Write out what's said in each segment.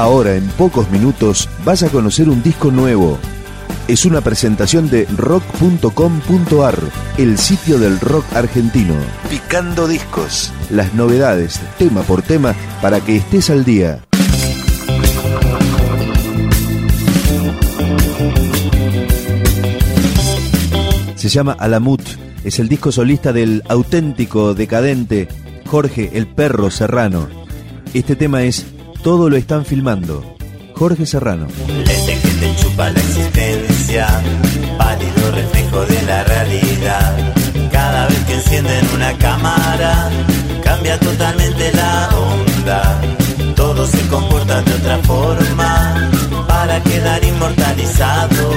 Ahora, en pocos minutos, vas a conocer un disco nuevo. Es una presentación de rock.com.ar, el sitio del rock argentino. Picando discos. Las novedades, tema por tema, para que estés al día. Se llama Alamut. Es el disco solista del auténtico decadente Jorge el Perro Serrano. Este tema es Todo lo están filmando. Jorge Serrano. Lente que te chupa la existencia, pálido reflejo de la realidad. Cada vez que encienden una cámara, cambia totalmente la onda. Todo se comporta de otra forma para quedar inmortalizados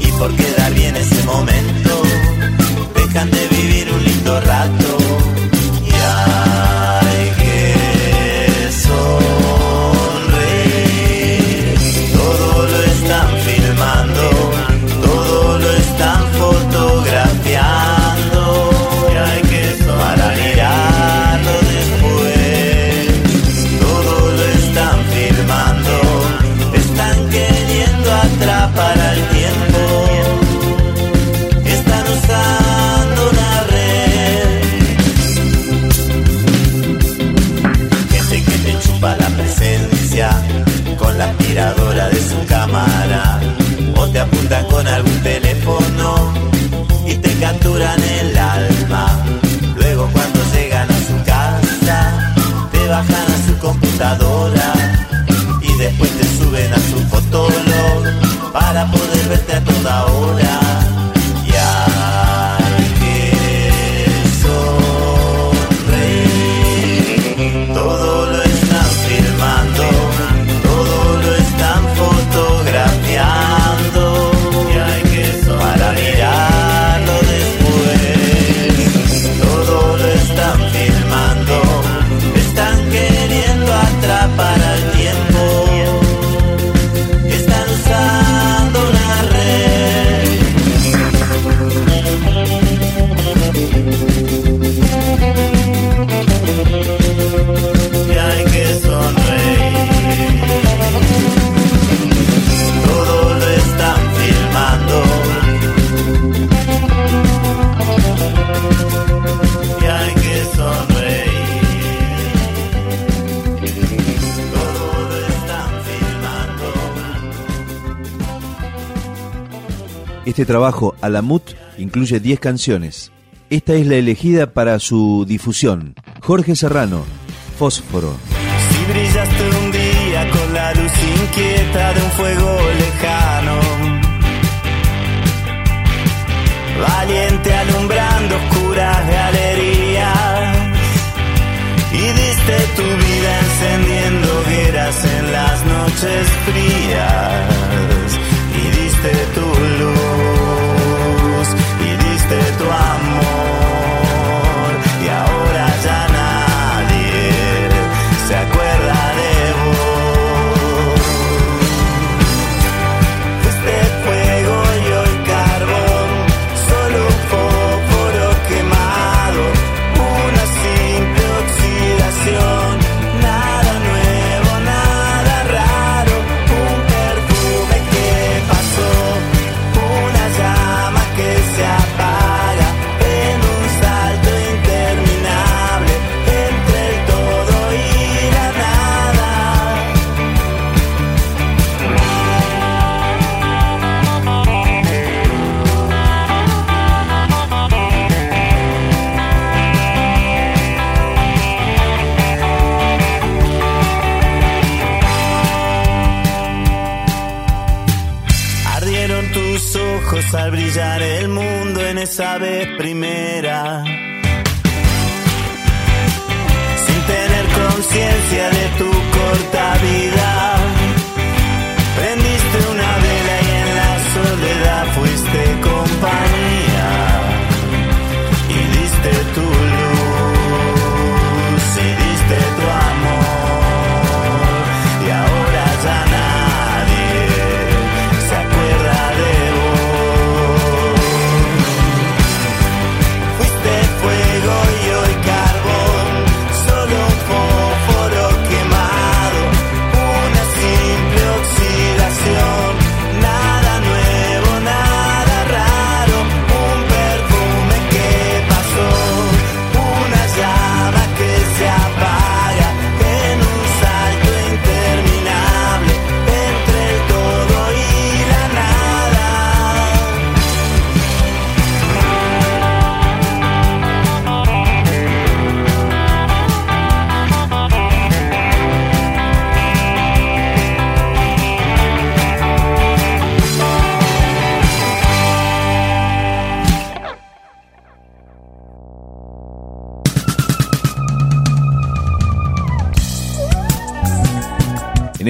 y por quedar bien ese momento dejan de vivir un lindo rato de su cámara. O te apuntan con algún Este trabajo, Alamut, incluye 10 canciones. Esta es la elegida para su difusión. Jorge Serrano, Fósforo. Si brillaste un día con la luz inquieta de un fuego lejano, valiente alumbrando oscuras galerías, y diste tu vida encendiendo hogueras en las noches frías, Tus ojos al brillar el mundo en esa vez primera. Sin tener conciencia de tu corta vida.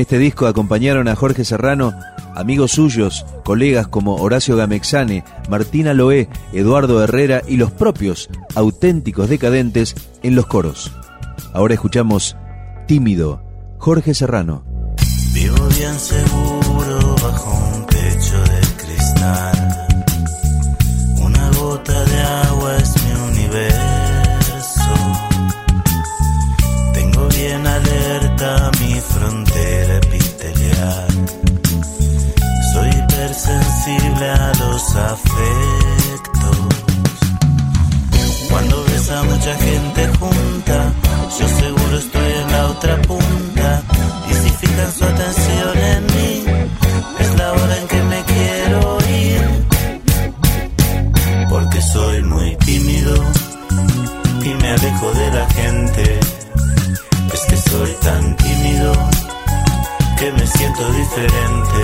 Este disco acompañaron a Jorge Serrano amigos suyos, colegas como Horacio Gamexane, Martina Loé, Eduardo Herrera y los propios auténticos decadentes en los coros. Ahora escuchamos Tímido, Jorge Serrano. Vivo bien seguro bajo un pecho de cristal. Me alejo de la gente. Es que soy tan tímido que me siento diferente.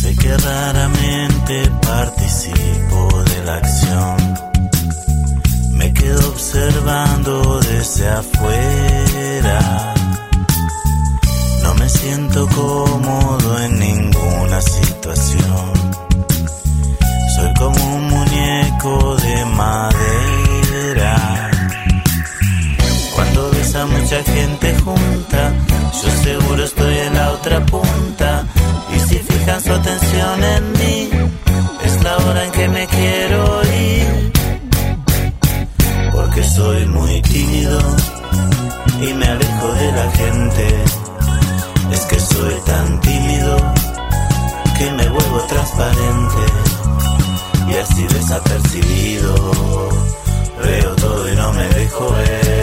Sé que raramente participo de la acción. Quedo observando desde afuera. No me siento cómodo en ninguna situación. Soy como un muñeco de madera. Cuando ves a mucha gente junta, yo seguro estoy en la otra punta. Y si fijan su atención en Es que soy tan tímido que me vuelvo transparente. Y así desapercibido, veo todo y no me dejo ver.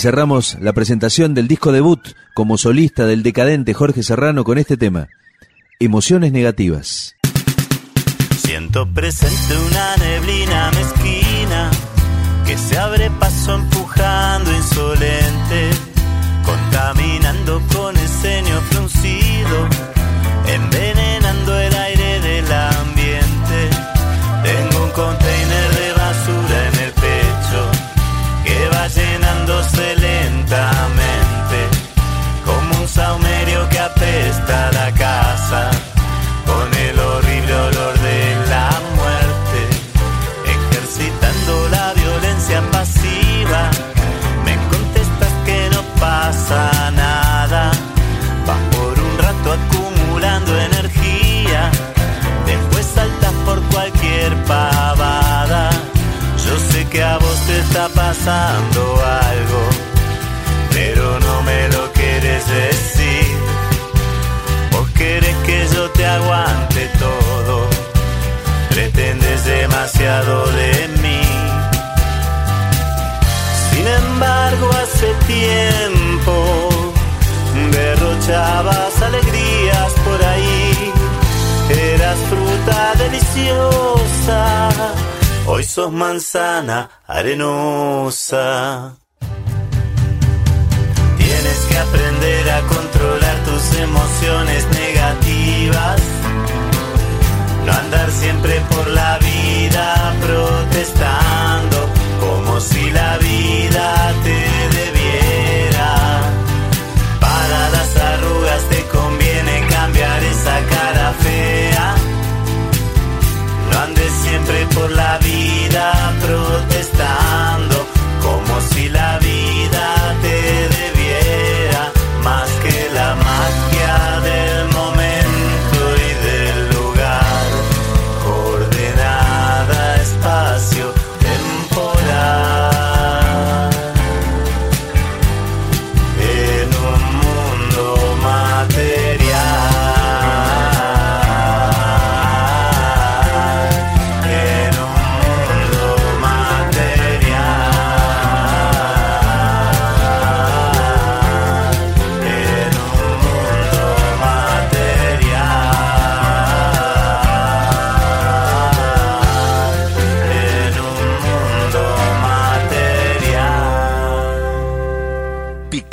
Cerramos la presentación del disco debut como solista del decadente Jorge Serrano con este tema, Emociones Negativas. Siento presente una neblina mezquina que se abre paso empujando insolente, contaminando con el ceño fruncido, envenenando el aire del ambiente. Tengo un container algo, pero no me lo quieres decir. Vos quieres que yo te aguante todo, pretendes demasiado de mí. Sin embargo, hace tiempo derrochabas alegrías por ahí, eras fruta deliciosa Hoy sos manzana arenosa. Tienes que aprender a controlar tus emociones negativas. No andar siempre por la vida